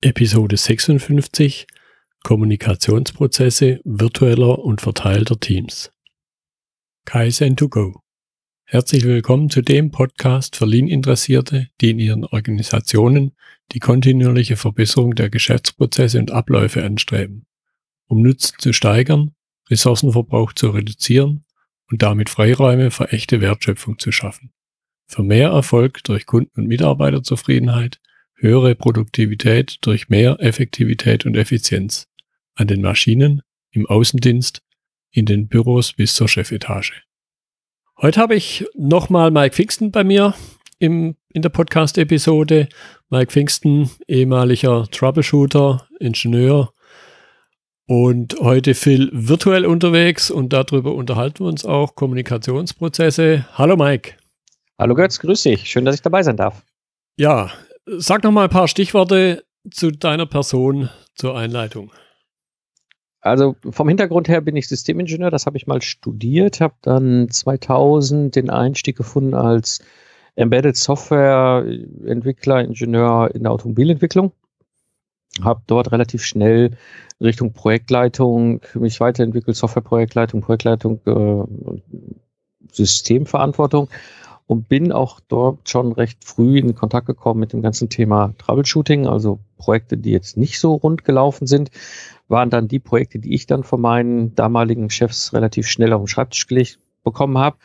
Episode 56 Kommunikationsprozesse virtueller und verteilter Teams. Kaizen2Go. Herzlich willkommen zu dem Podcast für Lean-Interessierte, die in ihren Organisationen die kontinuierliche Verbesserung der Geschäftsprozesse und Abläufe anstreben, um Nutzen zu steigern, Ressourcenverbrauch zu reduzieren und damit Freiräume für echte Wertschöpfung zu schaffen. Für mehr Erfolg durch Kunden- und Mitarbeiterzufriedenheit höhere Produktivität durch mehr Effektivität und Effizienz an den Maschinen, im Außendienst, in den Büros bis zur Chefetage. Heute habe ich nochmal Mike Pfingsten bei mir im, in der Podcast-Episode. Mike Pfingsten, ehemaliger Troubleshooter, Ingenieur und heute viel virtuell unterwegs und darüber unterhalten wir uns auch Kommunikationsprozesse. Hallo Mike. Hallo Götz, grüß dich. Schön, dass ich dabei sein darf. Ja, Sag noch mal ein paar Stichworte zu deiner Person zur Einleitung. Also vom Hintergrund her bin ich Systemingenieur, das habe ich mal studiert, habe dann 2000 den Einstieg gefunden als Embedded Software Entwickler, Ingenieur in der Automobilentwicklung. Habe dort relativ schnell Richtung Projektleitung mich weiterentwickelt, Softwareprojektleitung, Projektleitung, äh, Systemverantwortung und bin auch dort schon recht früh in Kontakt gekommen mit dem ganzen Thema Troubleshooting, also Projekte, die jetzt nicht so rund gelaufen sind, waren dann die Projekte, die ich dann von meinen damaligen Chefs relativ schnell auf den Schreibtisch gelegt bekommen habe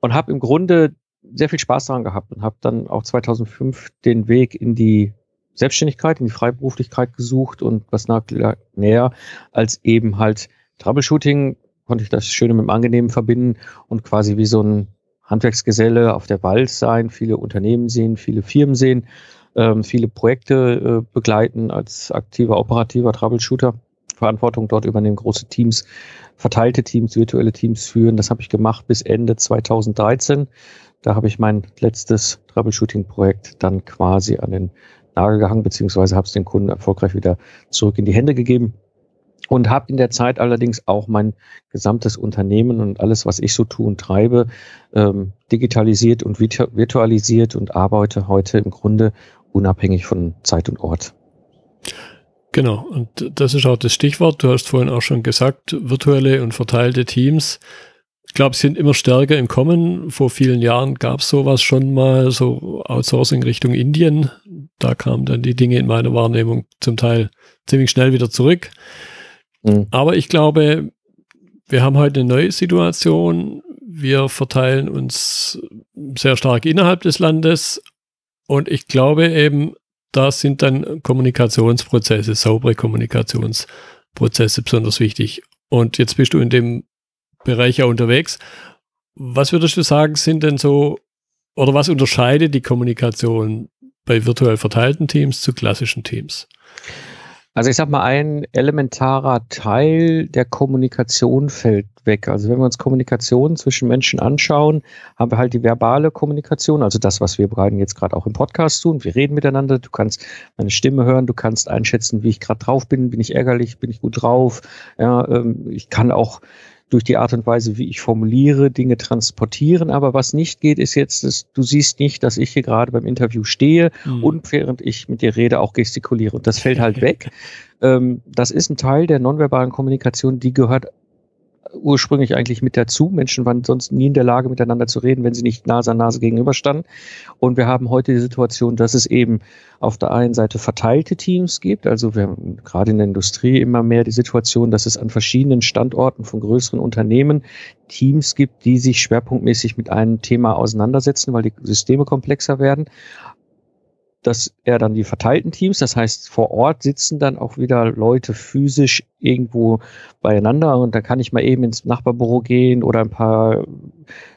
und habe im Grunde sehr viel Spaß daran gehabt und habe dann auch 2005 den Weg in die Selbstständigkeit, in die Freiberuflichkeit gesucht und was näher als eben halt Troubleshooting konnte ich das Schöne mit dem Angenehmen verbinden und quasi wie so ein Handwerksgeselle auf der Wald sein, viele Unternehmen sehen, viele Firmen sehen, ähm, viele Projekte äh, begleiten als aktiver operativer Troubleshooter. Verantwortung dort übernehmen, große Teams, verteilte Teams, virtuelle Teams führen. Das habe ich gemacht bis Ende 2013. Da habe ich mein letztes Troubleshooting-Projekt dann quasi an den Nagel gehangen, beziehungsweise habe es den Kunden erfolgreich wieder zurück in die Hände gegeben und habe in der Zeit allerdings auch mein gesamtes Unternehmen und alles, was ich so tue und treibe, ähm, digitalisiert und virtualisiert und arbeite heute im Grunde unabhängig von Zeit und Ort. Genau, und das ist auch das Stichwort. Du hast vorhin auch schon gesagt, virtuelle und verteilte Teams. Ich glaube, sind immer stärker im Kommen. Vor vielen Jahren gab es sowas schon mal, so Outsourcing Richtung Indien. Da kamen dann die Dinge in meiner Wahrnehmung zum Teil ziemlich schnell wieder zurück. Mhm. Aber ich glaube, wir haben heute eine neue Situation. Wir verteilen uns sehr stark innerhalb des Landes. Und ich glaube eben, da sind dann Kommunikationsprozesse, saubere Kommunikationsprozesse besonders wichtig. Und jetzt bist du in dem Bereich ja unterwegs. Was würdest du sagen, sind denn so, oder was unterscheidet die Kommunikation bei virtuell verteilten Teams zu klassischen Teams? Also ich sag mal, ein elementarer Teil der Kommunikation fällt weg. Also wenn wir uns Kommunikation zwischen Menschen anschauen, haben wir halt die verbale Kommunikation, also das, was wir beiden jetzt gerade auch im Podcast tun. Wir reden miteinander, du kannst meine Stimme hören, du kannst einschätzen, wie ich gerade drauf bin, bin ich ärgerlich, bin ich gut drauf. Ja, ähm, ich kann auch durch die Art und Weise, wie ich formuliere, Dinge transportieren. Aber was nicht geht, ist jetzt, dass du siehst nicht, dass ich hier gerade beim Interview stehe mhm. und während ich mit dir rede auch gestikuliere. Und das fällt halt weg. Ähm, das ist ein Teil der nonverbalen Kommunikation, die gehört ursprünglich eigentlich mit dazu. Menschen waren sonst nie in der Lage, miteinander zu reden, wenn sie nicht Nase an Nase gegenüberstanden. Und wir haben heute die Situation, dass es eben auf der einen Seite verteilte Teams gibt. Also wir haben gerade in der Industrie immer mehr die Situation, dass es an verschiedenen Standorten von größeren Unternehmen Teams gibt, die sich schwerpunktmäßig mit einem Thema auseinandersetzen, weil die Systeme komplexer werden dass er dann die verteilten Teams, das heißt vor Ort sitzen dann auch wieder Leute physisch irgendwo beieinander und da kann ich mal eben ins Nachbarbüro gehen oder ein paar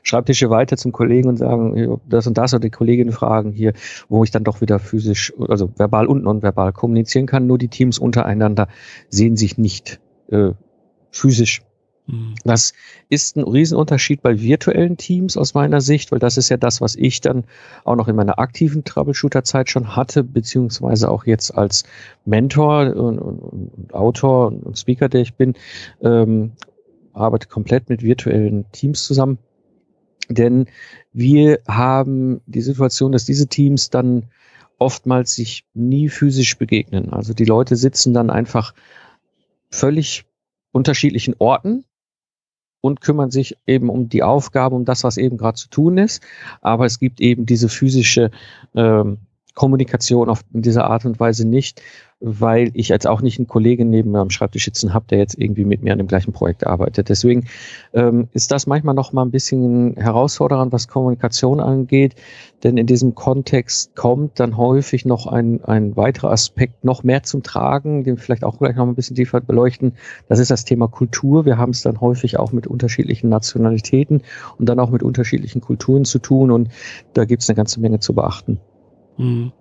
Schreibtische weiter zum Kollegen und sagen, das und das oder die Kollegin fragen hier, wo ich dann doch wieder physisch, also verbal und nonverbal kommunizieren kann. Nur die Teams untereinander sehen sich nicht äh, physisch. Das ist ein Riesenunterschied bei virtuellen Teams aus meiner Sicht, weil das ist ja das, was ich dann auch noch in meiner aktiven Troubleshooter-Zeit schon hatte, beziehungsweise auch jetzt als Mentor und, und, und Autor und Speaker, der ich bin, ähm, arbeite komplett mit virtuellen Teams zusammen. Denn wir haben die Situation, dass diese Teams dann oftmals sich nie physisch begegnen. Also die Leute sitzen dann einfach völlig unterschiedlichen Orten und kümmern sich eben um die Aufgabe, um das, was eben gerade zu tun ist. Aber es gibt eben diese physische ähm, Kommunikation auf diese Art und Weise nicht, weil ich jetzt auch nicht einen Kollegen neben mir am Schreibtisch sitzen habe, der jetzt irgendwie mit mir an dem gleichen Projekt arbeitet. Deswegen ähm, ist das manchmal noch mal ein bisschen herausfordernd, was Kommunikation angeht, denn in diesem Kontext kommt dann häufig noch ein, ein weiterer Aspekt noch mehr zum Tragen, den wir vielleicht auch gleich noch ein bisschen tiefer beleuchten. Das ist das Thema Kultur. Wir haben es dann häufig auch mit unterschiedlichen Nationalitäten und dann auch mit unterschiedlichen Kulturen zu tun und da gibt es eine ganze Menge zu beachten. Mhm.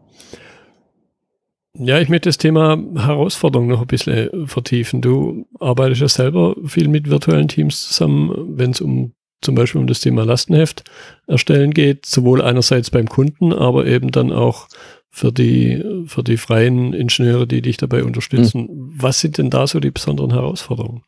Ja, ich möchte das Thema Herausforderung noch ein bisschen vertiefen. Du arbeitest ja selber viel mit virtuellen Teams zusammen, wenn es um zum Beispiel um das Thema Lastenheft erstellen geht, sowohl einerseits beim Kunden, aber eben dann auch für die, für die freien Ingenieure, die dich dabei unterstützen. Mhm. Was sind denn da so die besonderen Herausforderungen?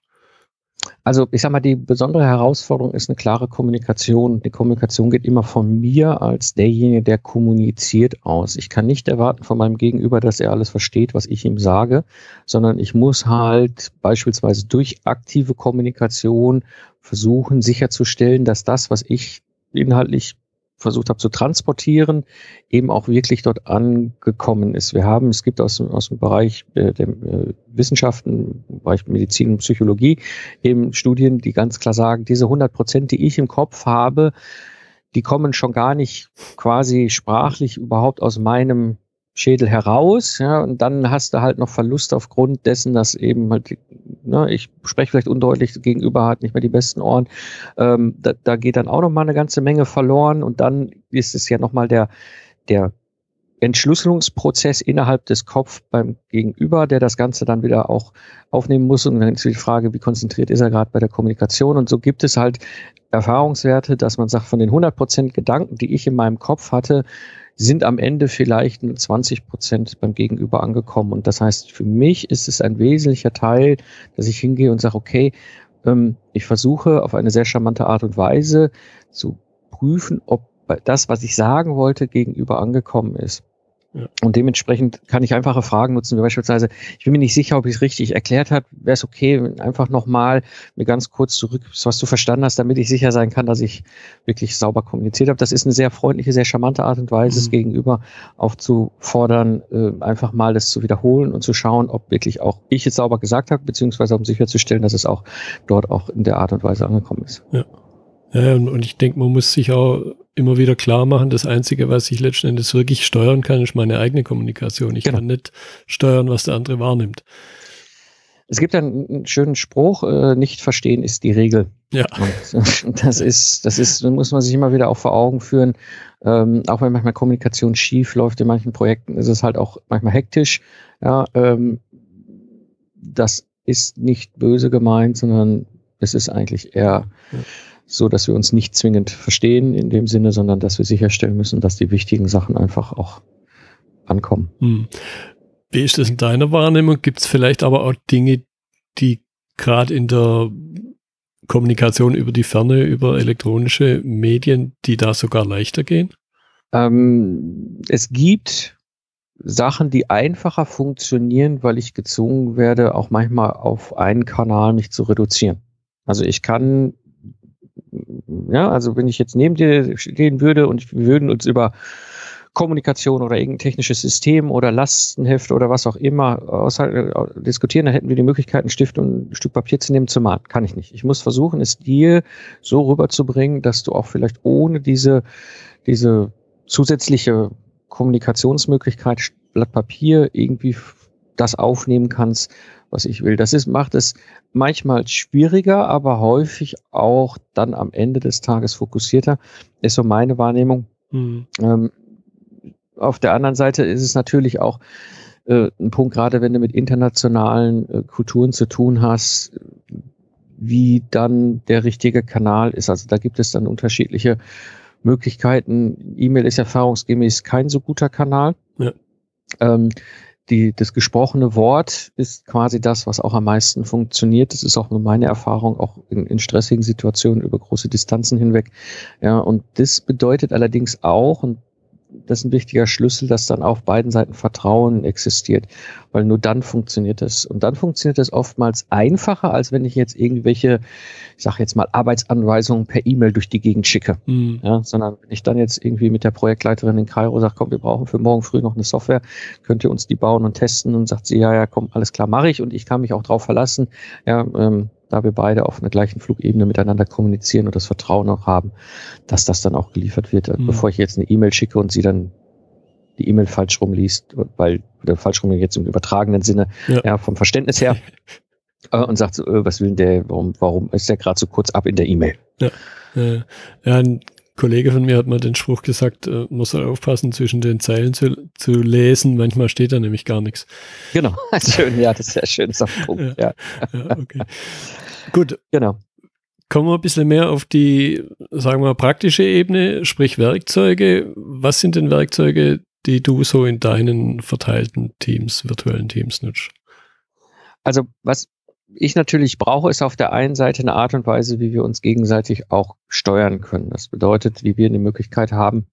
Also ich sage mal, die besondere Herausforderung ist eine klare Kommunikation. Die Kommunikation geht immer von mir als derjenige, der kommuniziert aus. Ich kann nicht erwarten von meinem Gegenüber, dass er alles versteht, was ich ihm sage, sondern ich muss halt beispielsweise durch aktive Kommunikation versuchen sicherzustellen, dass das, was ich inhaltlich versucht habe zu transportieren, eben auch wirklich dort angekommen ist. Wir haben, es gibt aus, aus dem Bereich äh, der äh, Wissenschaften, Bereich Medizin und Psychologie eben Studien, die ganz klar sagen, diese 100 Prozent, die ich im Kopf habe, die kommen schon gar nicht quasi sprachlich überhaupt aus meinem Schädel heraus, ja, und dann hast du halt noch Verlust aufgrund dessen, dass eben halt, ne, ich spreche vielleicht undeutlich, gegenüber hat nicht mehr die besten Ohren, ähm, da, da geht dann auch noch mal eine ganze Menge verloren und dann ist es ja noch mal der, der Entschlüsselungsprozess innerhalb des Kopf beim Gegenüber, der das Ganze dann wieder auch aufnehmen muss. Und dann ist die Frage, wie konzentriert ist er gerade bei der Kommunikation? Und so gibt es halt Erfahrungswerte, dass man sagt, von den 100 Prozent Gedanken, die ich in meinem Kopf hatte, sind am Ende vielleicht 20 Prozent beim Gegenüber angekommen. Und das heißt, für mich ist es ein wesentlicher Teil, dass ich hingehe und sage, okay, ähm, ich versuche auf eine sehr charmante Art und Weise zu prüfen, ob das, was ich sagen wollte, gegenüber angekommen ist. Und dementsprechend kann ich einfache Fragen nutzen, wie beispielsweise, ich bin mir nicht sicher, ob ich es richtig erklärt habe, wäre es okay, einfach nochmal mir ganz kurz zurück, was du verstanden hast, damit ich sicher sein kann, dass ich wirklich sauber kommuniziert habe. Das ist eine sehr freundliche, sehr charmante Art und Weise, mhm. es gegenüber aufzufordern, äh, einfach mal das zu wiederholen und zu schauen, ob wirklich auch ich es sauber gesagt habe, beziehungsweise um sicherzustellen, dass es auch dort auch in der Art und Weise angekommen ist. Ja. Ja, und ich denke, man muss sich auch immer wieder klar machen, das Einzige, was ich letzten Endes wirklich steuern kann, ist meine eigene Kommunikation. Ich genau. kann nicht steuern, was der andere wahrnimmt. Es gibt einen schönen Spruch, äh, nicht verstehen ist die Regel. Ja. Und das ist, das ist, muss man sich immer wieder auch vor Augen führen. Ähm, auch wenn manchmal Kommunikation schief läuft in manchen Projekten, ist es halt auch manchmal hektisch. Ja, ähm, das ist nicht böse gemeint, sondern es ist eigentlich eher ja so dass wir uns nicht zwingend verstehen in dem Sinne, sondern dass wir sicherstellen müssen, dass die wichtigen Sachen einfach auch ankommen. Hm. Wie ist das in deiner Wahrnehmung? Gibt es vielleicht aber auch Dinge, die gerade in der Kommunikation über die Ferne, über elektronische Medien, die da sogar leichter gehen? Ähm, es gibt Sachen, die einfacher funktionieren, weil ich gezwungen werde, auch manchmal auf einen Kanal mich zu reduzieren. Also ich kann ja, also wenn ich jetzt neben dir stehen würde und wir würden uns über Kommunikation oder irgendein technisches System oder Lastenheft oder was auch immer äh, diskutieren, dann hätten wir die Möglichkeit, einen Stift und ein Stück Papier zu nehmen, zu malen. Kann ich nicht. Ich muss versuchen, es dir so rüberzubringen, dass du auch vielleicht ohne diese, diese zusätzliche Kommunikationsmöglichkeit Blatt Papier irgendwie das aufnehmen kannst, was ich will. Das ist, macht es manchmal schwieriger, aber häufig auch dann am Ende des Tages fokussierter, ist so meine Wahrnehmung. Mhm. Ähm, auf der anderen Seite ist es natürlich auch äh, ein Punkt, gerade wenn du mit internationalen äh, Kulturen zu tun hast, wie dann der richtige Kanal ist. Also da gibt es dann unterschiedliche Möglichkeiten. E-Mail ist erfahrungsgemäß kein so guter Kanal. Ja. Ähm, die, das gesprochene Wort ist quasi das, was auch am meisten funktioniert. Das ist auch nur meine Erfahrung, auch in, in stressigen Situationen über große Distanzen hinweg. Ja, und das bedeutet allerdings auch, und das ist ein wichtiger Schlüssel, dass dann auf beiden Seiten Vertrauen existiert, weil nur dann funktioniert es. Und dann funktioniert es oftmals einfacher, als wenn ich jetzt irgendwelche, ich sage jetzt mal, Arbeitsanweisungen per E-Mail durch die Gegend schicke. Mhm. Ja, sondern wenn ich dann jetzt irgendwie mit der Projektleiterin in Kairo sage, komm, wir brauchen für morgen früh noch eine Software, könnt ihr uns die bauen und testen und sagt sie, ja, ja, komm, alles klar, mache ich und ich kann mich auch darauf verlassen. Ja, ähm, da wir beide auf einer gleichen Flugebene miteinander kommunizieren und das Vertrauen auch haben, dass das dann auch geliefert wird, mhm. bevor ich jetzt eine E-Mail schicke und sie dann die E-Mail falsch rumliest, weil, oder falsch rum jetzt im übertragenen Sinne, ja, ja vom Verständnis her, äh, und sagt so, äh, was will denn der, warum, warum ist der gerade so kurz ab in der E-Mail? Ja, äh, ja, ein Kollege von mir hat mal den Spruch gesagt, äh, muss er aufpassen, zwischen den Zeilen zu, zu lesen. Manchmal steht da nämlich gar nichts. Genau, schön, ja, das ist sehr schön, das ist Punkt, ja. ja. ja okay. Gut. Genau. Kommen wir ein bisschen mehr auf die, sagen wir, praktische Ebene, sprich Werkzeuge. Was sind denn Werkzeuge, die du so in deinen verteilten Teams, virtuellen Teams nutzt? Also, was ich natürlich brauche, ist auf der einen Seite eine Art und Weise, wie wir uns gegenseitig auch steuern können. Das bedeutet, wie wir eine Möglichkeit haben,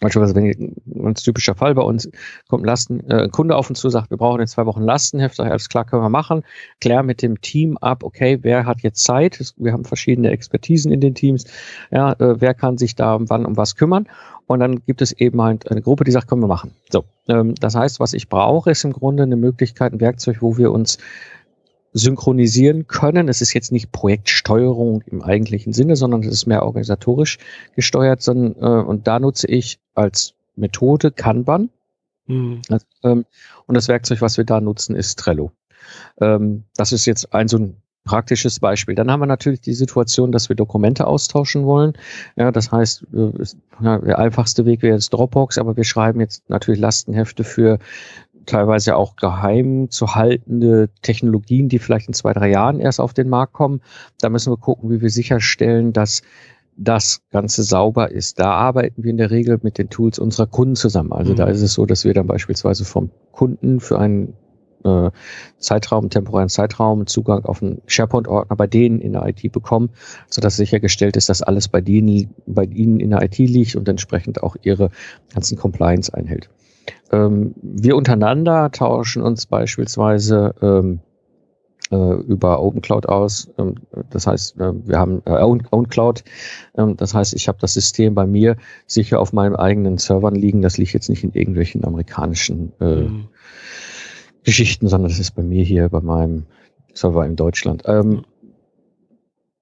Beispielsweise, wenn ein ganz typischer Fall bei uns kommt ein Lasten, äh, Kunde auf uns zu, sagt, wir brauchen in zwei Wochen Lastenheft, sag ich, alles klar, können wir machen. Klär mit dem Team ab, okay, wer hat jetzt Zeit? Wir haben verschiedene Expertisen in den Teams. Ja, äh, wer kann sich da wann um was kümmern? Und dann gibt es eben halt eine Gruppe, die sagt, können wir machen. So, ähm, das heißt, was ich brauche, ist im Grunde eine Möglichkeit, ein Werkzeug, wo wir uns synchronisieren können. Es ist jetzt nicht Projektsteuerung im eigentlichen Sinne, sondern es ist mehr organisatorisch gesteuert. Sondern, äh, und da nutze ich als Methode Kanban. Mhm. Ähm, und das Werkzeug, was wir da nutzen, ist Trello. Ähm, das ist jetzt ein so ein praktisches Beispiel. Dann haben wir natürlich die Situation, dass wir Dokumente austauschen wollen. Ja, das heißt, äh, der einfachste Weg wäre jetzt Dropbox, aber wir schreiben jetzt natürlich Lastenhefte für teilweise auch geheim zu haltende Technologien, die vielleicht in zwei, drei Jahren erst auf den Markt kommen. Da müssen wir gucken, wie wir sicherstellen, dass das Ganze sauber ist. Da arbeiten wir in der Regel mit den Tools unserer Kunden zusammen. Also mhm. da ist es so, dass wir dann beispielsweise vom Kunden für einen äh, Zeitraum, temporären Zeitraum Zugang auf einen SharePoint-Ordner bei denen in der IT bekommen, sodass sichergestellt ist, dass alles bei denen, bei ihnen in der IT liegt und entsprechend auch ihre ganzen Compliance einhält. Ähm, wir untereinander tauschen uns beispielsweise ähm, äh, über OpenCloud aus. Ähm, das heißt, äh, wir haben äh, OwnCloud. Ähm, das heißt, ich habe das System bei mir sicher auf meinen eigenen Servern liegen. Das liegt jetzt nicht in irgendwelchen amerikanischen äh, mhm. Geschichten, sondern das ist bei mir hier bei meinem Server in Deutschland. Ähm,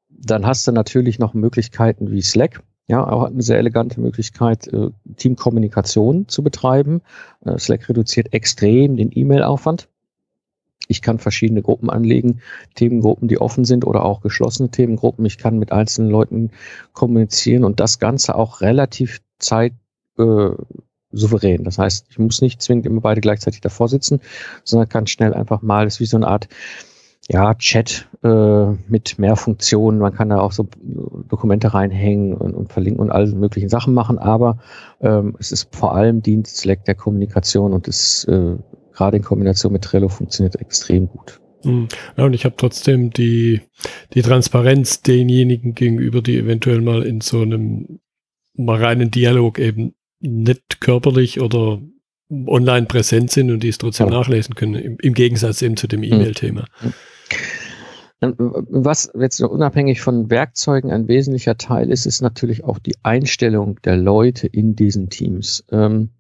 dann hast du natürlich noch Möglichkeiten wie Slack. Ja, auch eine sehr elegante Möglichkeit, äh, Teamkommunikation zu betreiben. Äh, Slack reduziert extrem den E-Mail-Aufwand. Ich kann verschiedene Gruppen anlegen, Themengruppen, die offen sind oder auch geschlossene Themengruppen. Ich kann mit einzelnen Leuten kommunizieren und das Ganze auch relativ zeit äh, souverän. Das heißt, ich muss nicht zwingend immer beide gleichzeitig davor sitzen, sondern kann schnell einfach mal, das ist wie so eine Art ja, Chat äh, mit mehr Funktionen. Man kann da auch so Dokumente reinhängen und, und verlinken und all möglichen Sachen machen, aber ähm, es ist vor allem Dienst Slack der Kommunikation und es äh, gerade in Kombination mit Trello funktioniert extrem gut. Hm. Ja, und ich habe trotzdem die, die Transparenz denjenigen gegenüber, die eventuell mal in so einem mal reinen Dialog eben nicht körperlich oder online präsent sind und die es trotzdem ja. nachlesen können, im, im, Gegensatz eben zu dem hm. E-Mail-Thema. Mhm. Was jetzt unabhängig von Werkzeugen ein wesentlicher Teil ist, ist natürlich auch die Einstellung der Leute in diesen Teams. Ähm,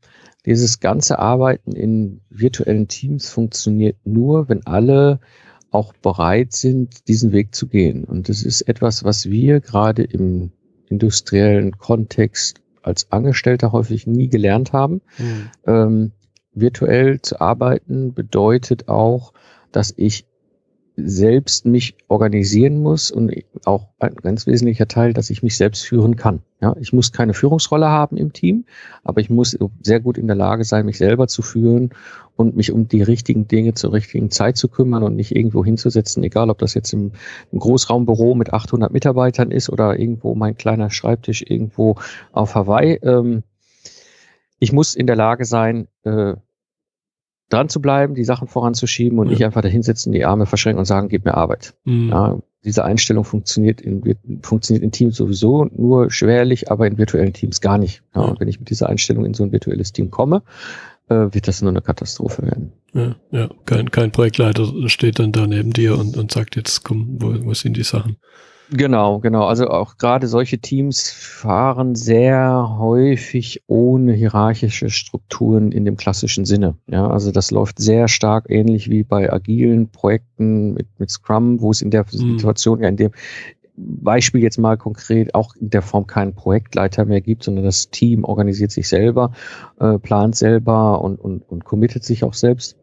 dieses ganze Arbeiten in virtuellen Teams funktioniert nur, wenn alle auch bereit sind, diesen Weg zu gehen. Und das ist etwas, was wir gerade im industriellen Kontext als Angestellter häufig nie gelernt haben. Mhm. Ähm, virtuell zu arbeiten bedeutet auch, dass ich selbst mich organisieren muss und auch ein ganz wesentlicher Teil, dass ich mich selbst führen kann. Ja, ich muss keine Führungsrolle haben im Team, aber ich muss sehr gut in der Lage sein, mich selber zu führen und mich um die richtigen Dinge zur richtigen Zeit zu kümmern und nicht irgendwo hinzusetzen, egal ob das jetzt im, Großraumbüro mit 800 Mitarbeitern ist oder irgendwo mein kleiner Schreibtisch irgendwo auf Hawaii. Ähm, ich muss in der Lage sein, äh, dran zu bleiben, die Sachen voranzuschieben und ja. nicht einfach dahinsetzen, die Arme verschränken und sagen, gib mir Arbeit. Mhm. Ja, diese Einstellung funktioniert in, funktioniert in Teams sowieso nur schwerlich, aber in virtuellen Teams gar nicht. Ja, und wenn ich mit dieser Einstellung in so ein virtuelles Team komme, äh, wird das nur eine Katastrophe werden. Ja, ja. Kein, kein Projektleiter steht dann da neben dir und, und sagt jetzt, komm, wo, wo sind die Sachen? Genau, genau. Also auch gerade solche Teams fahren sehr häufig ohne hierarchische Strukturen in dem klassischen Sinne. Ja, also das läuft sehr stark ähnlich wie bei agilen Projekten mit, mit Scrum, wo es in der mhm. Situation, ja, in dem Beispiel jetzt mal konkret auch in der Form keinen Projektleiter mehr gibt, sondern das Team organisiert sich selber, äh, plant selber und, und, und committet sich auch selbst,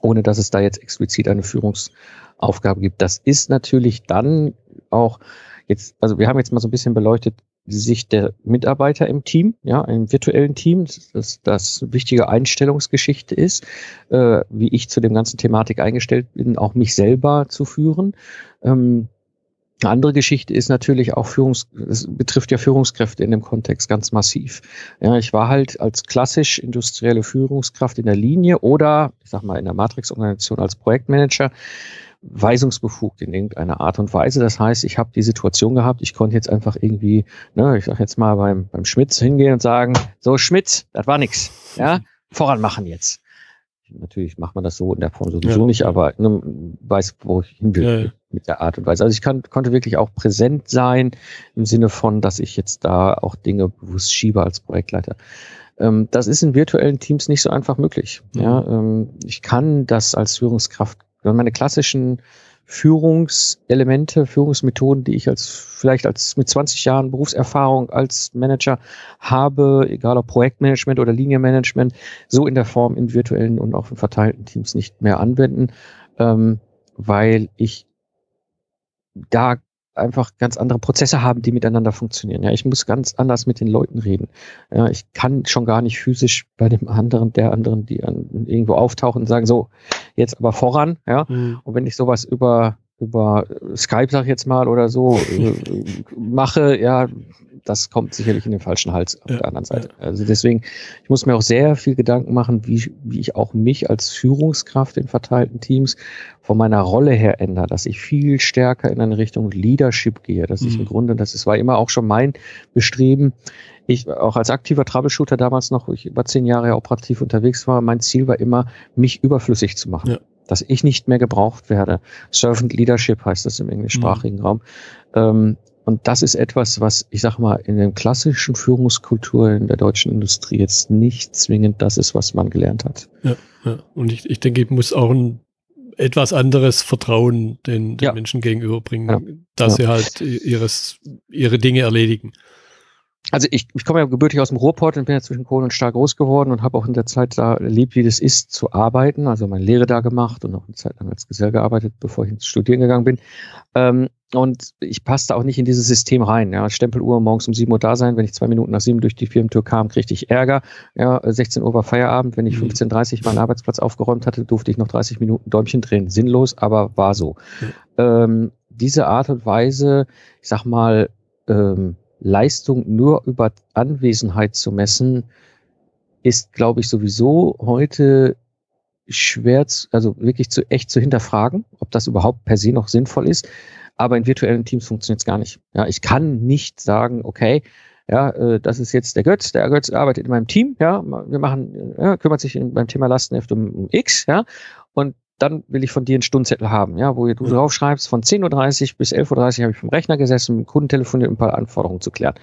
ohne dass es da jetzt explizit eine Führungsaufgabe gibt. Das ist natürlich dann auch jetzt, also wir haben jetzt mal so ein bisschen beleuchtet, die Sicht der Mitarbeiter im Team, ja, im virtuellen Team, dass das wichtige Einstellungsgeschichte ist, äh, wie ich zu dem ganzen Thematik eingestellt bin, auch mich selber zu führen. Ähm, eine andere Geschichte ist natürlich auch Führungs, es betrifft ja Führungskräfte in dem Kontext ganz massiv. Ja, ich war halt als klassisch industrielle Führungskraft in der Linie oder, ich sag mal, in der Matrix-Organisation als Projektmanager weisungsbefugt in irgendeiner Art und Weise. Das heißt, ich habe die Situation gehabt, ich konnte jetzt einfach irgendwie, ne, ich sag jetzt mal beim, beim Schmitz hingehen und sagen, so Schmitz, das war nix, ja, voran machen jetzt. Natürlich macht man das so in der Form sowieso ja. nicht, aber ne, weiß, wo ich hin will ja, mit der Art und Weise. Also ich kann, konnte wirklich auch präsent sein im Sinne von, dass ich jetzt da auch Dinge bewusst schiebe als Projektleiter. Ähm, das ist in virtuellen Teams nicht so einfach möglich. Mhm. Ja, ähm, ich kann das als Führungskraft meine klassischen Führungselemente, Führungsmethoden, die ich als vielleicht als mit 20 Jahren Berufserfahrung als Manager habe, egal ob Projektmanagement oder Linienmanagement, so in der Form in virtuellen und auch in verteilten Teams nicht mehr anwenden, ähm, weil ich da einfach ganz andere Prozesse haben, die miteinander funktionieren. Ja, ich muss ganz anders mit den Leuten reden. Ja, ich kann schon gar nicht physisch bei dem anderen, der anderen, die an, irgendwo auftauchen und sagen, so, jetzt aber voran, ja. Mhm. Und wenn ich sowas über über Skype, sag ich jetzt mal, oder so äh, mache, ja, das kommt sicherlich in den falschen Hals auf ja, der anderen Seite. Ja. Also deswegen, ich muss mir auch sehr viel Gedanken machen, wie, wie ich auch mich als Führungskraft in verteilten Teams von meiner Rolle her ändere, dass ich viel stärker in eine Richtung Leadership gehe, dass mhm. ich im Grunde, das ist, war immer auch schon mein Bestreben, ich auch als aktiver Troubleshooter damals noch, wo ich über zehn Jahre operativ unterwegs war, mein Ziel war immer, mich überflüssig zu machen. Ja. Dass ich nicht mehr gebraucht werde. Servant Leadership heißt das im englischsprachigen mhm. Raum. Ähm, und das ist etwas, was ich sag mal in der klassischen Führungskultur in der deutschen Industrie jetzt nicht zwingend das ist, was man gelernt hat. Ja, ja. und ich, ich denke, ich muss auch ein etwas anderes Vertrauen den, den ja. Menschen gegenüberbringen, dass sie halt ihres, ihre Dinge erledigen also ich, ich komme ja gebürtig aus dem Ruhrport und bin ja zwischen Kohle und Stahl groß geworden und habe auch in der Zeit da erlebt, wie das ist, zu arbeiten. Also meine Lehre da gemacht und auch eine Zeit lang als Gesell gearbeitet, bevor ich ins Studieren gegangen bin. Ähm, und ich passte auch nicht in dieses System rein. Ja, Stempeluhr morgens um 7 Uhr da sein. Wenn ich zwei Minuten nach sieben durch die Firmentür kam, kriegte ich Ärger. Ja, 16 Uhr war Feierabend. Wenn ich 15.30 mhm. Uhr meinen Arbeitsplatz aufgeräumt hatte, durfte ich noch 30 Minuten Däumchen drehen. Sinnlos, aber war so. Mhm. Ähm, diese Art und Weise, ich sag mal, ähm, Leistung nur über Anwesenheit zu messen, ist, glaube ich, sowieso heute schwer, zu, also wirklich zu echt zu hinterfragen, ob das überhaupt per se noch sinnvoll ist. Aber in virtuellen Teams funktioniert es gar nicht. Ja, ich kann nicht sagen, okay, ja, äh, das ist jetzt der Götz, der Götz arbeitet in meinem Team, ja, wir machen, ja, kümmert sich beim Thema Lastenheft um, um X, ja, und dann will ich von dir einen Stundenzettel haben, ja, wo du mhm. draufschreibst, von 10.30 Uhr bis 11.30 Uhr habe ich vom Rechner gesessen, mit dem Kunden telefoniert, um ein paar Anforderungen zu klären.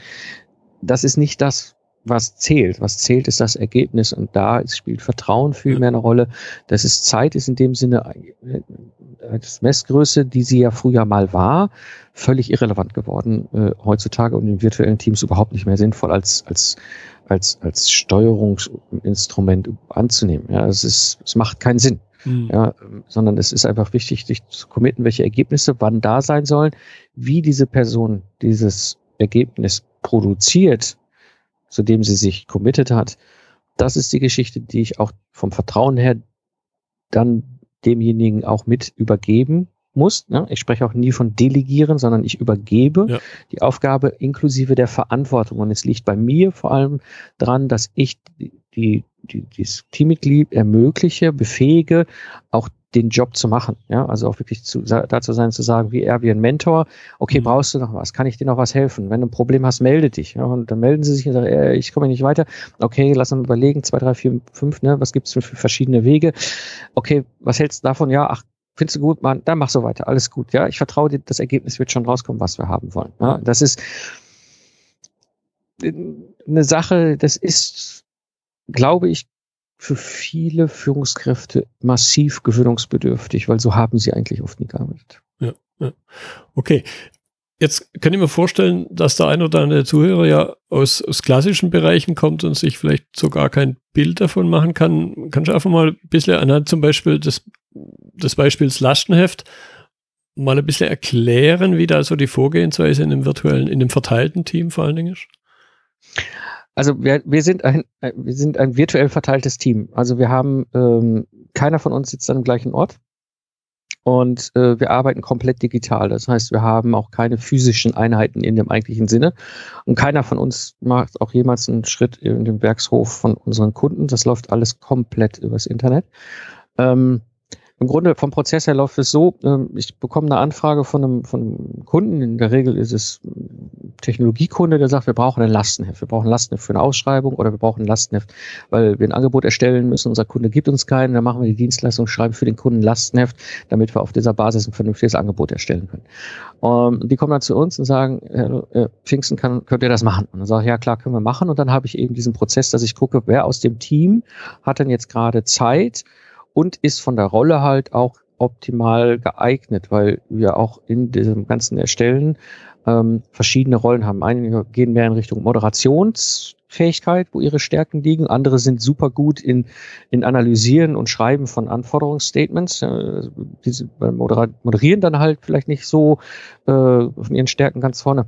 Das ist nicht das, was zählt. Was zählt, ist das Ergebnis und da spielt Vertrauen viel mehr eine Rolle. Das ist Zeit, ist in dem Sinne als Messgröße, die sie ja früher mal war, völlig irrelevant geworden äh, heutzutage und in virtuellen Teams überhaupt nicht mehr sinnvoll als als als als Steuerungsinstrument anzunehmen. Ja, es ist es macht keinen Sinn. Mhm. Ja, sondern es ist einfach wichtig, sich zu committen, welche Ergebnisse wann da sein sollen, wie diese Person dieses Ergebnis produziert, zu dem sie sich committed hat. Das ist die Geschichte, die ich auch vom Vertrauen her dann demjenigen auch mit übergeben muss. Ne? Ich spreche auch nie von delegieren, sondern ich übergebe ja. die Aufgabe inklusive der Verantwortung. Und es liegt bei mir vor allem dran, dass ich die, die, dieses Teammitglied ermögliche, befähige, auch den Job zu machen. Ja, also auch wirklich zu, dazu sein, zu sagen, wie er, wie ein Mentor, okay, mhm. brauchst du noch was? Kann ich dir noch was helfen? Wenn du ein Problem hast, melde dich. Ja, und dann melden sie sich und sagen, ey, ich komme nicht weiter. Okay, lass uns überlegen, zwei, drei, vier, fünf, ne, was gibt's für verschiedene Wege? Okay, was hältst du davon? Ja, ach, findest du gut, Mann, dann mach so weiter, alles gut. Ja, ich vertraue dir, das Ergebnis wird schon rauskommen, was wir haben wollen. Ja, das ist eine Sache, das ist, glaube ich, für viele Führungskräfte massiv gewöhnungsbedürftig, weil so haben sie eigentlich oft nie gearbeitet. Ja, ja. Okay. Jetzt kann ich mir vorstellen, dass der ein oder andere Zuhörer ja aus, aus klassischen Bereichen kommt und sich vielleicht sogar kein Bild davon machen kann. Kannst du einfach mal ein bisschen anhand zum Beispiel des, des Beispiels Lastenheft mal ein bisschen erklären, wie da so die Vorgehensweise in einem virtuellen, in einem verteilten Team vor allen Dingen ist? Also wir, wir sind ein äh, wir sind ein virtuell verteiltes Team. Also wir haben ähm, keiner von uns sitzt an dem gleichen Ort und äh, wir arbeiten komplett digital. Das heißt, wir haben auch keine physischen Einheiten in dem eigentlichen Sinne und keiner von uns macht auch jemals einen Schritt in den Werkshof von unseren Kunden. Das läuft alles komplett übers Internet. Ähm, im Grunde vom Prozess her läuft es so, ähm, ich bekomme eine Anfrage von einem, von einem Kunden, in der Regel ist es Technologiekunde, der sagt, wir brauchen ein Lastenheft, wir brauchen ein Lastenheft für eine Ausschreibung oder wir brauchen ein Lastenheft, weil wir ein Angebot erstellen müssen, unser Kunde gibt uns keinen, dann machen wir die Dienstleistung, schreiben für den Kunden ein Lastenheft, damit wir auf dieser Basis ein vernünftiges Angebot erstellen können. Und ähm, die kommen dann zu uns und sagen, äh, Pfingsten, kann, könnt ihr das machen? Und dann sage ich, ja klar, können wir machen. Und dann habe ich eben diesen Prozess, dass ich gucke, wer aus dem Team hat denn jetzt gerade Zeit, und ist von der Rolle halt auch optimal geeignet, weil wir auch in diesem ganzen Erstellen ähm, verschiedene Rollen haben. Einige gehen mehr in Richtung Moderationsfähigkeit, wo ihre Stärken liegen. Andere sind super gut in, in Analysieren und Schreiben von Anforderungsstatements. Äh, diese moderieren dann halt vielleicht nicht so äh, von ihren Stärken ganz vorne.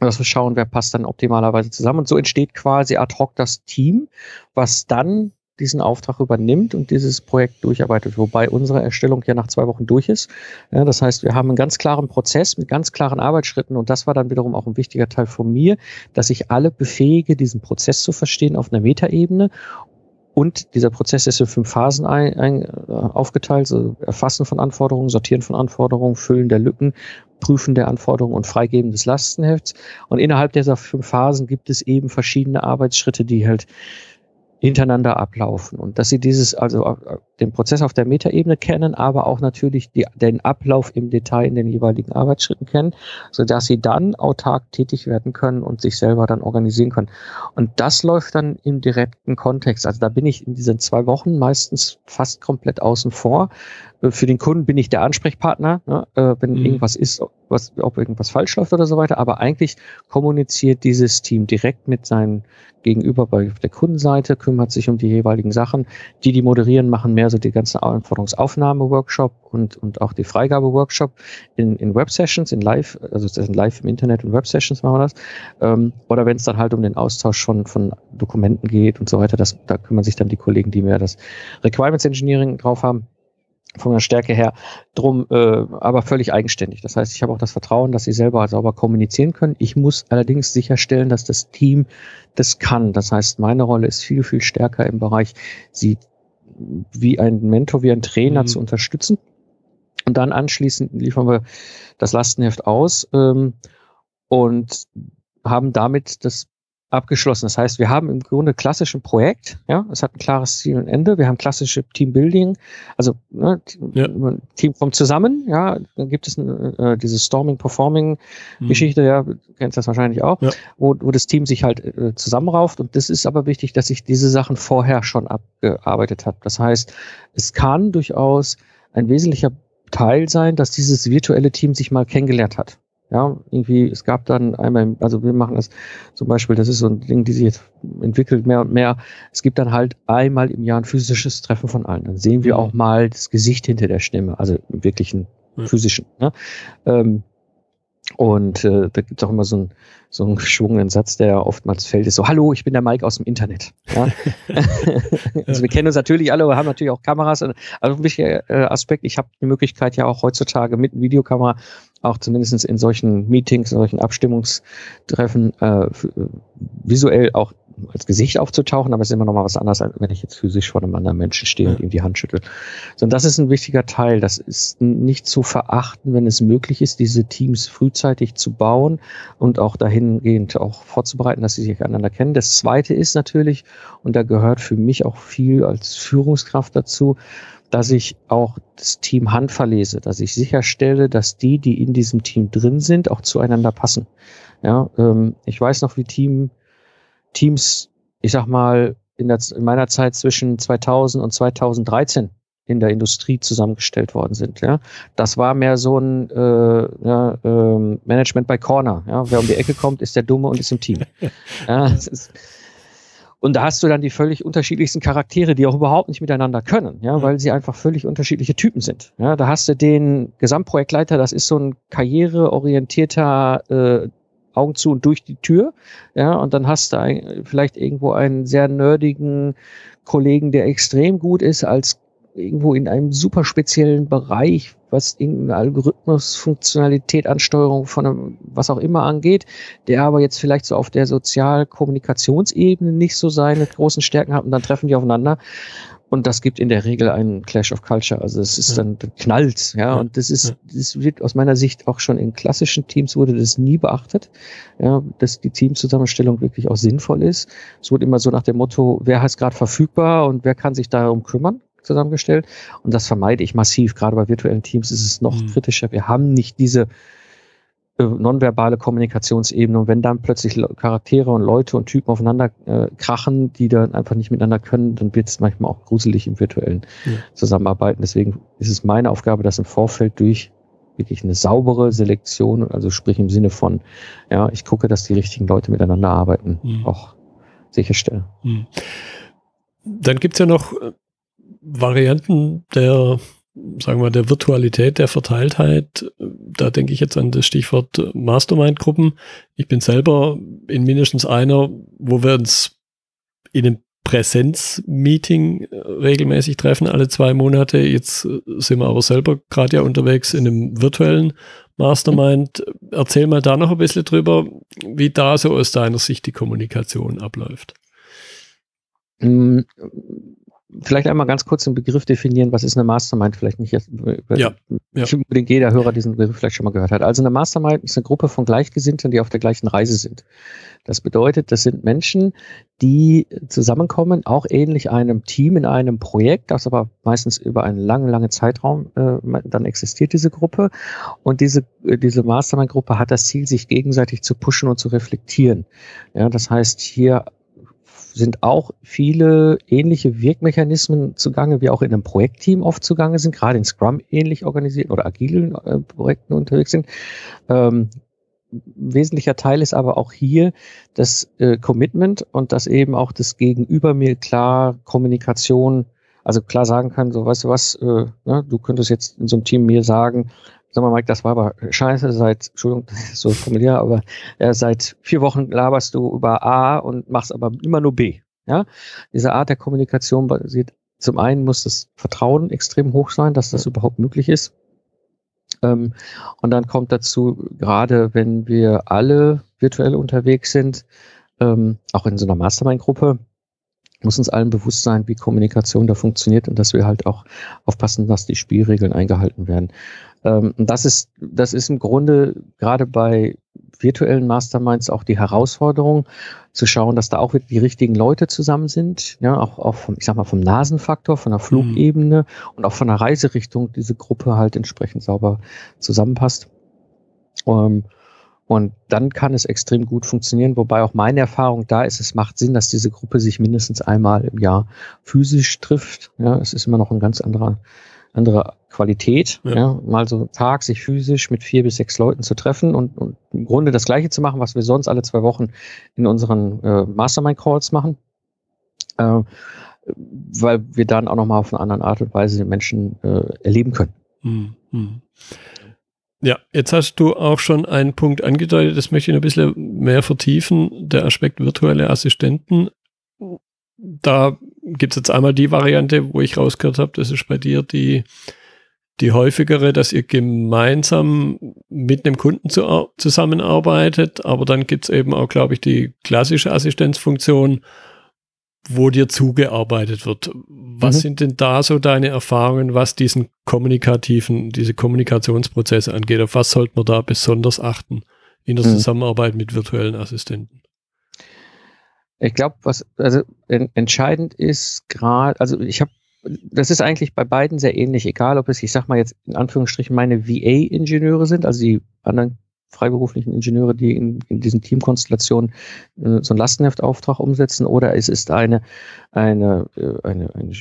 Dass wir schauen, wer passt dann optimalerweise zusammen. Und so entsteht quasi ad hoc das Team, was dann diesen Auftrag übernimmt und dieses Projekt durcharbeitet, wobei unsere Erstellung ja nach zwei Wochen durch ist. Ja, das heißt, wir haben einen ganz klaren Prozess mit ganz klaren Arbeitsschritten und das war dann wiederum auch ein wichtiger Teil von mir, dass ich alle befähige, diesen Prozess zu verstehen auf einer Metaebene und dieser Prozess ist in fünf Phasen ein, ein, äh, aufgeteilt, so Erfassen von Anforderungen, Sortieren von Anforderungen, Füllen der Lücken, Prüfen der Anforderungen und Freigeben des Lastenhefts. Und innerhalb dieser fünf Phasen gibt es eben verschiedene Arbeitsschritte, die halt hintereinander ablaufen und dass sie dieses, also äh, den Prozess auf der Metaebene kennen, aber auch natürlich die, den Ablauf im Detail in den jeweiligen Arbeitsschritten kennen, so dass sie dann autark tätig werden können und sich selber dann organisieren können. Und das läuft dann im direkten Kontext. Also da bin ich in diesen zwei Wochen meistens fast komplett außen vor. Äh, für den Kunden bin ich der Ansprechpartner, ne, äh, wenn mhm. irgendwas ist, was, ob irgendwas falsch läuft oder so weiter. Aber eigentlich kommuniziert dieses Team direkt mit seinen Gegenüber bei der Kundenseite, kümmert sich um die jeweiligen Sachen. Die, die moderieren, machen mehr so die ganze Anforderungsaufnahme-Workshop und, und auch die Freigabe-Workshop in, in Web-Sessions, in Live, also das sind live im Internet und Web-Sessions machen wir das. Ähm, oder wenn es dann halt um den Austausch von, von Dokumenten geht und so weiter, das, da kümmern sich dann die Kollegen, die mehr das Requirements Engineering drauf haben von der Stärke her, drum äh, aber völlig eigenständig. Das heißt, ich habe auch das Vertrauen, dass sie selber sauber kommunizieren können. Ich muss allerdings sicherstellen, dass das Team das kann. Das heißt, meine Rolle ist viel, viel stärker im Bereich, sie wie ein Mentor, wie ein Trainer mhm. zu unterstützen. Und dann anschließend liefern wir das Lastenheft aus ähm, und haben damit das abgeschlossen. Das heißt, wir haben im Grunde klassisch ein Projekt, ja, es hat ein klares Ziel und Ende, wir haben klassische Teambuilding, also ne, ja. Team kommt zusammen, ja, dann gibt es äh, diese Storming Performing mhm. Ja, du kennst das wahrscheinlich auch, ja. wo, wo das Team sich halt äh, zusammenrauft und das ist aber wichtig, dass sich diese Sachen vorher schon abgearbeitet hat. Das heißt, es kann durchaus ein wesentlicher Teil sein, dass dieses virtuelle Team sich mal kennengelernt hat. Ja, irgendwie, es gab dann einmal, also wir machen das zum Beispiel, das ist so ein Ding, die sich jetzt entwickelt mehr und mehr. Es gibt dann halt einmal im Jahr ein physisches Treffen von allen. Dann sehen wir mhm. auch mal das Gesicht hinter der Stimme, also im wirklichen physischen. Ne? Ähm, und äh, da gibt es auch immer so, ein, so einen geschwungenen Satz, der oftmals fällt, ist so, hallo, ich bin der Mike aus dem Internet. Ja? also wir kennen uns natürlich alle, wir haben natürlich auch Kameras. Also ein wichtiger äh, Aspekt, ich habe die Möglichkeit ja auch heutzutage mit Videokamera auch zumindest in solchen Meetings, in solchen Abstimmungstreffen äh, visuell auch als Gesicht aufzutauchen, aber es ist immer noch mal was anderes, als wenn ich jetzt physisch vor einem anderen Menschen stehe und ihm die Hand schüttel. So, und das ist ein wichtiger Teil. Das ist nicht zu verachten, wenn es möglich ist, diese Teams frühzeitig zu bauen und auch dahingehend auch vorzubereiten, dass sie sich einander kennen. Das zweite ist natürlich, und da gehört für mich auch viel als Führungskraft dazu, dass ich auch das Team handverlese, dass ich sicherstelle, dass die, die in diesem Team drin sind, auch zueinander passen. Ja, ähm, ich weiß noch, wie Team, Teams, ich sag mal, in, der, in meiner Zeit zwischen 2000 und 2013 in der Industrie zusammengestellt worden sind. Ja, das war mehr so ein äh, ja, äh, Management by Corner. Ja, wer um die Ecke kommt, ist der Dumme und ist im Team. Ja, ist, und da hast du dann die völlig unterschiedlichsten Charaktere, die auch überhaupt nicht miteinander können, ja, weil sie einfach völlig unterschiedliche Typen sind. Ja, da hast du den Gesamtprojektleiter, das ist so ein karriereorientierter äh, Augen zu und durch die Tür. Ja, und dann hast du ein, vielleicht irgendwo einen sehr nerdigen Kollegen, der extrem gut ist als irgendwo in einem super speziellen Bereich, was irgendeine Algorithmus, Funktionalität, Ansteuerung von einem, was auch immer angeht, der aber jetzt vielleicht so auf der Sozialkommunikationsebene nicht so seine großen Stärken hat und dann treffen die aufeinander und das gibt in der Regel einen Clash of Culture. Also es ist dann knallt, ja. Und das ist, das wird aus meiner Sicht auch schon in klassischen Teams wurde das nie beachtet, ja, dass die Teamzusammenstellung wirklich auch sinnvoll ist. Es wurde immer so nach dem Motto, wer heißt gerade verfügbar und wer kann sich darum kümmern zusammengestellt. Und das vermeide ich massiv. Gerade bei virtuellen Teams ist es noch mhm. kritischer. Wir haben nicht diese äh, nonverbale Kommunikationsebene. Und wenn dann plötzlich Charaktere und Leute und Typen aufeinander äh, krachen, die dann einfach nicht miteinander können, dann wird es manchmal auch gruselig im virtuellen ja. Zusammenarbeiten. Deswegen ist es meine Aufgabe, das im Vorfeld durch wirklich eine saubere Selektion, also sprich im Sinne von, ja, ich gucke, dass die richtigen Leute miteinander arbeiten, mhm. auch sicherstellen. Mhm. Dann gibt's ja noch äh, Varianten der sagen wir, der Virtualität, der Verteiltheit, da denke ich jetzt an das Stichwort Mastermind-Gruppen. Ich bin selber in mindestens einer, wo wir uns in einem Präsenz-Meeting äh, regelmäßig treffen, alle zwei Monate. Jetzt äh, sind wir aber selber gerade ja unterwegs in einem virtuellen Mastermind. Erzähl mal da noch ein bisschen drüber, wie da so aus deiner Sicht die Kommunikation abläuft. Vielleicht einmal ganz kurz den Begriff definieren, was ist eine Mastermind? Vielleicht nicht jetzt, ja, ja. unbedingt jeder Hörer diesen Begriff vielleicht schon mal gehört hat. Also eine Mastermind ist eine Gruppe von Gleichgesinnten, die auf der gleichen Reise sind. Das bedeutet, das sind Menschen, die zusammenkommen, auch ähnlich einem Team in einem Projekt, das aber meistens über einen langen, langen Zeitraum äh, dann existiert diese Gruppe. Und diese, äh, diese Mastermind-Gruppe hat das Ziel, sich gegenseitig zu pushen und zu reflektieren. Ja, das heißt, hier sind auch viele ähnliche Wirkmechanismen zugange, wie auch in einem Projektteam oft zugange sind, gerade in Scrum ähnlich organisiert oder agilen äh, Projekten unterwegs sind. Ähm, wesentlicher Teil ist aber auch hier das äh, Commitment und dass eben auch das Gegenüber mir klar Kommunikation, also klar sagen kann, so weißt du was, äh, ne, du könntest jetzt in so einem Team mir sagen, sag mal, Mike, das war aber scheiße, seit, Entschuldigung, so formuliere, aber äh, seit vier Wochen laberst du über A und machst aber immer nur B. Ja, diese Art der Kommunikation basiert, zum einen muss das Vertrauen extrem hoch sein, dass das überhaupt möglich ist. Ähm, und dann kommt dazu, gerade wenn wir alle virtuell unterwegs sind, ähm, auch in so einer Mastermind-Gruppe, muss uns allen bewusst sein, wie Kommunikation da funktioniert und dass wir halt auch aufpassen, dass die Spielregeln eingehalten werden. Ähm, das ist, das ist im Grunde gerade bei virtuellen Masterminds auch die Herausforderung, zu schauen, dass da auch wirklich die richtigen Leute zusammen sind, ja, auch, auch vom, ich sag mal, vom Nasenfaktor, von der Flugebene mhm. und auch von der Reiserichtung diese Gruppe halt entsprechend sauber zusammenpasst. Ähm, und dann kann es extrem gut funktionieren, wobei auch meine Erfahrung da ist, es macht Sinn, dass diese Gruppe sich mindestens einmal im Jahr physisch trifft. Ja, es ist immer noch ein ganz anderer, andere Qualität. Ja. ja. mal so Tag sich physisch mit vier bis sechs Leuten zu treffen und, und im Grunde das Gleiche zu machen, was wir sonst alle zwei Wochen in unseren äh, Mastermind-Calls machen. Äh, weil wir dann auch nochmal auf eine andere Art und Weise den Menschen äh, erleben können. Mhm. Ja, jetzt hast du auch schon einen Punkt angedeutet, das möchte ich noch ein bisschen mehr vertiefen, der Aspekt virtuelle Assistenten. Da gibt es jetzt einmal die Variante, wo ich rausgehört habe, das ist bei dir die, die häufigere, dass ihr gemeinsam mit einem Kunden zu, zusammenarbeitet, aber dann gibt's eben auch, glaube ich, die klassische Assistenzfunktion, wo dir zugearbeitet wird. Was mhm. sind denn da so deine Erfahrungen, was diesen kommunikativen, diese Kommunikationsprozesse angeht? Auf was sollte man da besonders achten in der mhm. Zusammenarbeit mit virtuellen Assistenten? Ich glaube, was also entscheidend ist gerade, also ich habe das ist eigentlich bei beiden sehr ähnlich, egal ob es, ich sag mal jetzt in Anführungsstrichen, meine VA-Ingenieure sind, also die anderen freiberuflichen Ingenieure, die in, in diesen Teamkonstellationen äh, so einen Lastenheftauftrag umsetzen, oder es ist eine, eine, äh, eine, eine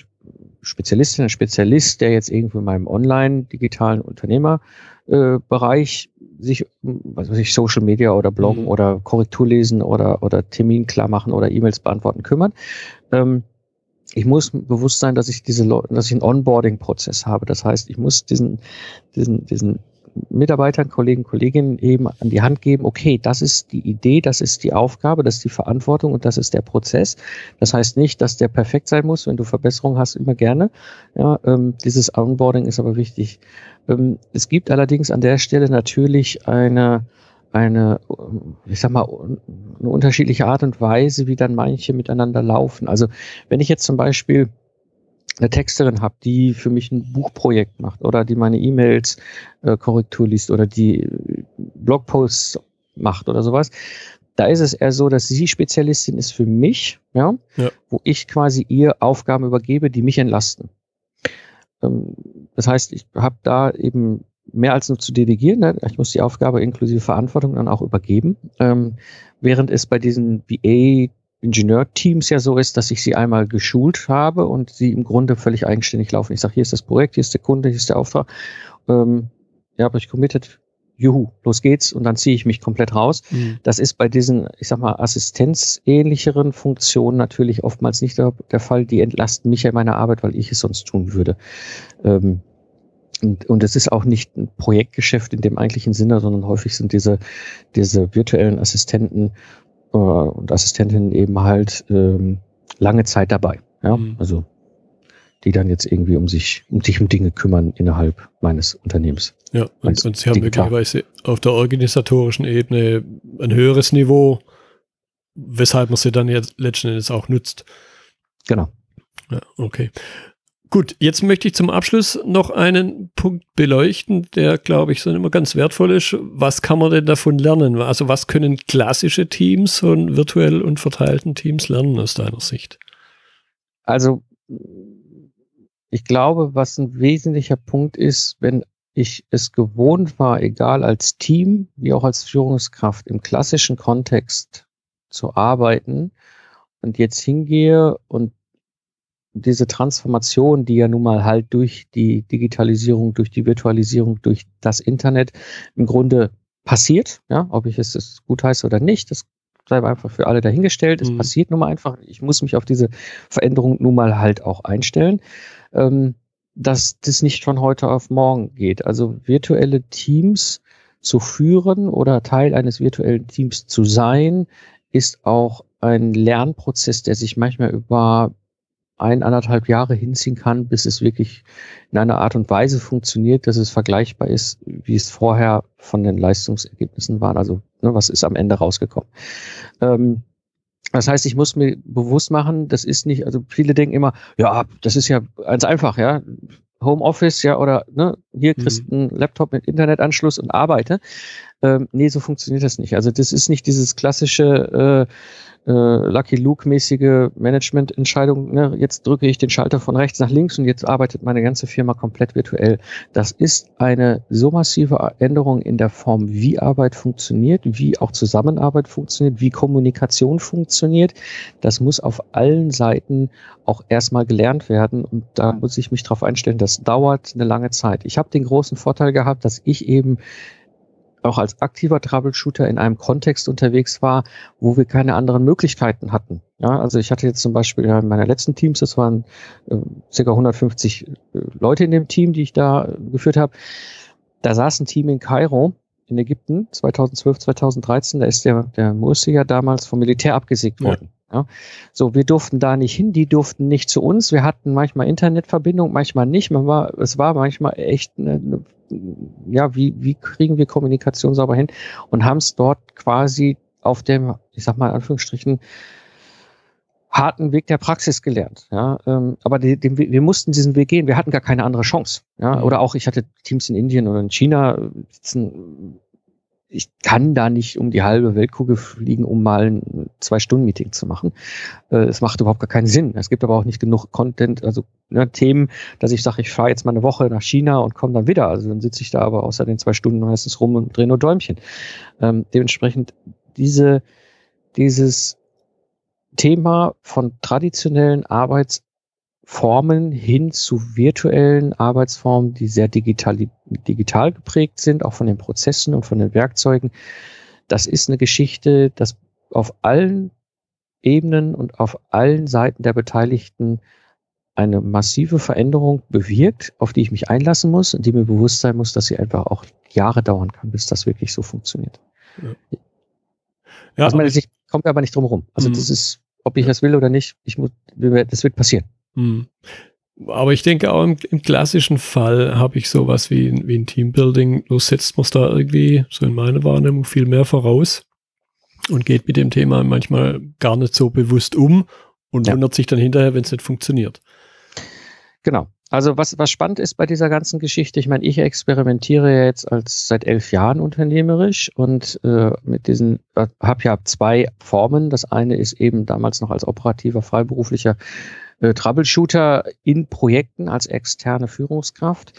Spezialistin, ein Spezialist, der jetzt irgendwo in meinem online-digitalen Unternehmerbereich äh, sich, was weiß ich, Social Media oder Bloggen mhm. oder Korrektur lesen oder, oder Termin klar machen oder E-Mails beantworten kümmert. Ähm, ich muss bewusst sein, dass ich diese Leute, dass ich einen Onboarding-Prozess habe. Das heißt, ich muss diesen, diesen, diesen Mitarbeitern, Kollegen, Kolleginnen eben an die Hand geben, okay, das ist die Idee, das ist die Aufgabe, das ist die Verantwortung und das ist der Prozess. Das heißt nicht, dass der perfekt sein muss, wenn du Verbesserungen hast, immer gerne. Ja, ähm, dieses Onboarding ist aber wichtig. Ähm, es gibt allerdings an der Stelle natürlich eine, eine, ich sag mal, eine unterschiedliche Art und Weise, wie dann manche miteinander laufen. Also wenn ich jetzt zum Beispiel eine Texterin habe, die für mich ein Buchprojekt macht oder die meine E-Mails äh, Korrektur liest oder die Blogposts macht oder sowas, da ist es eher so, dass sie Spezialistin ist für mich, ja, ja. wo ich quasi ihr Aufgaben übergebe, die mich entlasten. Ähm, das heißt, ich habe da eben mehr als nur zu delegieren. Ne? Ich muss die Aufgabe inklusive Verantwortung dann auch übergeben. Ähm, während es bei diesen VA Ingenieurteams ja so ist, dass ich sie einmal geschult habe und sie im Grunde völlig eigenständig laufen. Ich sage, hier ist das Projekt, hier ist der Kunde, hier ist der Auftrag. Ähm, ja, habe ich committed, juhu, los geht's und dann ziehe ich mich komplett raus. Mhm. Das ist bei diesen, ich sag mal, assistenzähnlicheren Funktionen natürlich oftmals nicht der, der, Fall. Die entlasten mich ja meiner Arbeit, weil ich es sonst tun würde. Ähm, und, und es ist auch nicht ein Projektgeschäft in dem eigentlichen Sinne, sondern häufig sind diese, diese virtuellen Assistenten äh, und Assistentinnen eben halt ähm, lange Zeit dabei. Ja, mhm. also die dann jetzt irgendwie um sich, um sich um Dinge kümmern innerhalb meines Unternehmens. Ja, und, und sie haben möglicherweise auf der organisatorischen Ebene ein höheres Niveau, weshalb man sie dann jetzt letzten Endes auch nutzt. Genau. Ja, okay. Gut, jetzt möchte ich zum Abschluss noch einen Punkt beleuchten, der, glaube ich, so immer ganz wertvoll ist. Was kann man denn davon lernen? Also was können klassische Teams von virtuell und verteilten Teams lernen aus deiner Sicht? Also ich glaube, was ein wesentlicher Punkt ist, wenn ich es gewohnt war, egal als Team wie auch als Führungskraft im klassischen Kontext zu arbeiten und jetzt hingehe und diese Transformation, die ja nun mal halt durch die Digitalisierung, durch die Virtualisierung, durch das Internet im Grunde passiert, ja, ob ich es gut heiße oder nicht, das sei einfach für alle dahingestellt. Es mhm. passiert nun mal einfach. Ich muss mich auf diese Veränderung nun mal halt auch einstellen, ähm, dass das nicht von heute auf morgen geht. Also virtuelle Teams zu führen oder Teil eines virtuellen Teams zu sein, ist auch ein Lernprozess, der sich manchmal über ein, anderthalb Jahre hinziehen kann, bis es wirklich in einer Art und Weise funktioniert, dass es vergleichbar ist, wie es vorher von den Leistungsergebnissen war. Also ne, was ist am Ende rausgekommen. Ähm, das heißt, ich muss mir bewusst machen, das ist nicht, also viele denken immer, ja, das ist ja ganz einfach, ja. Homeoffice, ja, oder ne, hier kriegst mhm. einen Laptop mit Internetanschluss und arbeite. Ähm, nee, so funktioniert das nicht. Also das ist nicht dieses klassische äh, äh, Lucky Luke-mäßige Management-Entscheidung. Ne? Jetzt drücke ich den Schalter von rechts nach links und jetzt arbeitet meine ganze Firma komplett virtuell. Das ist eine so massive Änderung in der Form, wie Arbeit funktioniert, wie auch Zusammenarbeit funktioniert, wie Kommunikation funktioniert. Das muss auf allen Seiten auch erstmal gelernt werden und da muss ich mich darauf einstellen, das dauert eine lange Zeit. Ich habe den großen Vorteil gehabt, dass ich eben auch als aktiver Troubleshooter in einem Kontext unterwegs war, wo wir keine anderen Möglichkeiten hatten. Ja, also ich hatte jetzt zum Beispiel in meiner letzten Teams, das waren äh, ca. 150 äh, Leute in dem Team, die ich da äh, geführt habe. Da saß ein Team in Kairo in Ägypten 2012, 2013. Da ist der, der Mursi ja damals vom Militär abgesägt worden. Ja. So, wir durften da nicht hin, die durften nicht zu uns. Wir hatten manchmal Internetverbindung, manchmal nicht. Man war, es war manchmal echt eine, eine ja, wie, wie kriegen wir Kommunikation sauber hin und haben es dort quasi auf dem, ich sag mal in Anführungsstrichen, harten Weg der Praxis gelernt. Ja, ähm, aber die, die, wir mussten diesen Weg gehen. Wir hatten gar keine andere Chance. Ja, mhm. oder auch ich hatte Teams in Indien oder in China sitzen. Ich kann da nicht um die halbe Weltkugel fliegen, um mal ein Zwei-Stunden-Meeting zu machen. Äh, es macht überhaupt gar keinen Sinn. Es gibt aber auch nicht genug Content, also ne, Themen, dass ich sage, ich fahre jetzt mal eine Woche nach China und komme dann wieder. Also dann sitze ich da aber außer den zwei Stunden meistens rum und drehe nur Däumchen. Ähm, dementsprechend diese, dieses Thema von traditionellen Arbeitsformen hin zu virtuellen Arbeitsformen, die sehr digital, digital geprägt sind, auch von den Prozessen und von den Werkzeugen. Das ist eine Geschichte, das auf allen Ebenen und auf allen Seiten der Beteiligten eine massive Veränderung bewirkt, auf die ich mich einlassen muss und die mir bewusst sein muss, dass sie einfach auch Jahre dauern kann, bis das wirklich so funktioniert. Ja. Ja, also meine, ich komme aber nicht drum herum. Also mhm. das ist ob ich das will oder nicht, ich muss, das wird passieren. Hm. Aber ich denke auch im, im klassischen Fall habe ich sowas wie, wie ein Teambuilding, nur setzt man es da irgendwie, so in meiner Wahrnehmung, viel mehr voraus und geht mit dem Thema manchmal gar nicht so bewusst um und ja. wundert sich dann hinterher, wenn es nicht funktioniert. Genau. Also was, was spannend ist bei dieser ganzen Geschichte, ich meine, ich experimentiere jetzt als seit elf Jahren unternehmerisch und äh, mit diesen, äh, habe ja zwei Formen. Das eine ist eben damals noch als operativer freiberuflicher äh, Troubleshooter in Projekten als externe Führungskraft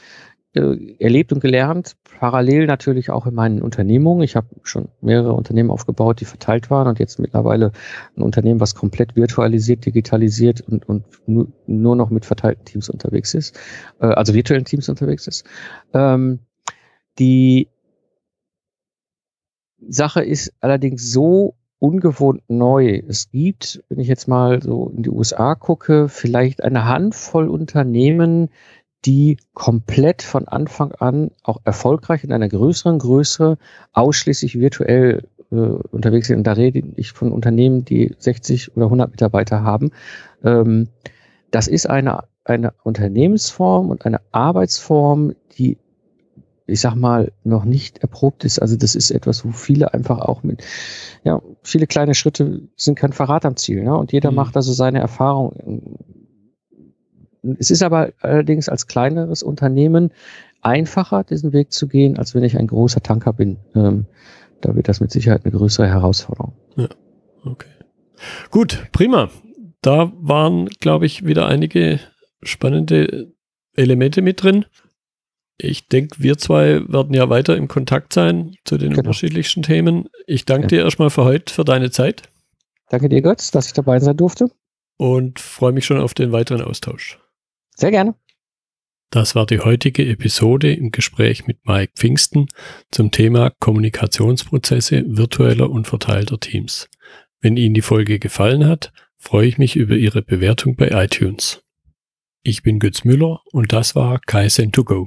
äh, erlebt und gelernt, parallel natürlich auch in meinen Unternehmungen. Ich habe schon mehrere Unternehmen aufgebaut, die verteilt waren und jetzt mittlerweile ein Unternehmen, was komplett virtualisiert, digitalisiert und, und nur, nur noch mit verteilten Teams unterwegs ist, äh, also virtuellen Teams unterwegs ist. Ähm, die Sache ist allerdings so ungewohnt neu. Es gibt, wenn ich jetzt mal so in die USA gucke, vielleicht eine Handvoll Unternehmen, die komplett von Anfang an auch erfolgreich in einer größeren Größe ausschließlich virtuell äh, unterwegs sind. Und da rede ich von Unternehmen, die 60 oder 100 Mitarbeiter haben. Ähm, das ist eine, eine Unternehmensform und eine Arbeitsform, die ich sag mal, noch nicht erprobt ist. Also das ist etwas, wo viele einfach auch mit, ja, viele kleine Schritte sind kein Verrat am Ziel. Ne? Und jeder mhm. macht also seine Erfahrung es ist aber allerdings als kleineres Unternehmen einfacher, diesen Weg zu gehen, als wenn ich ein großer Tanker bin. Ähm, da wird das mit Sicherheit eine größere Herausforderung. Ja, okay. Gut, prima. Da waren, glaube ich, wieder einige spannende Elemente mit drin. Ich denke, wir zwei werden ja weiter im Kontakt sein zu den genau. unterschiedlichsten Themen. Ich danke ja. dir erstmal für heute, für deine Zeit. Danke dir, Götz, dass ich dabei sein durfte. Und freue mich schon auf den weiteren Austausch. Sehr gerne. Das war die heutige Episode im Gespräch mit Mike Pfingsten zum Thema Kommunikationsprozesse virtueller und verteilter Teams. Wenn Ihnen die Folge gefallen hat, freue ich mich über Ihre Bewertung bei iTunes. Ich bin Götz Müller und das war Kaizen2Go.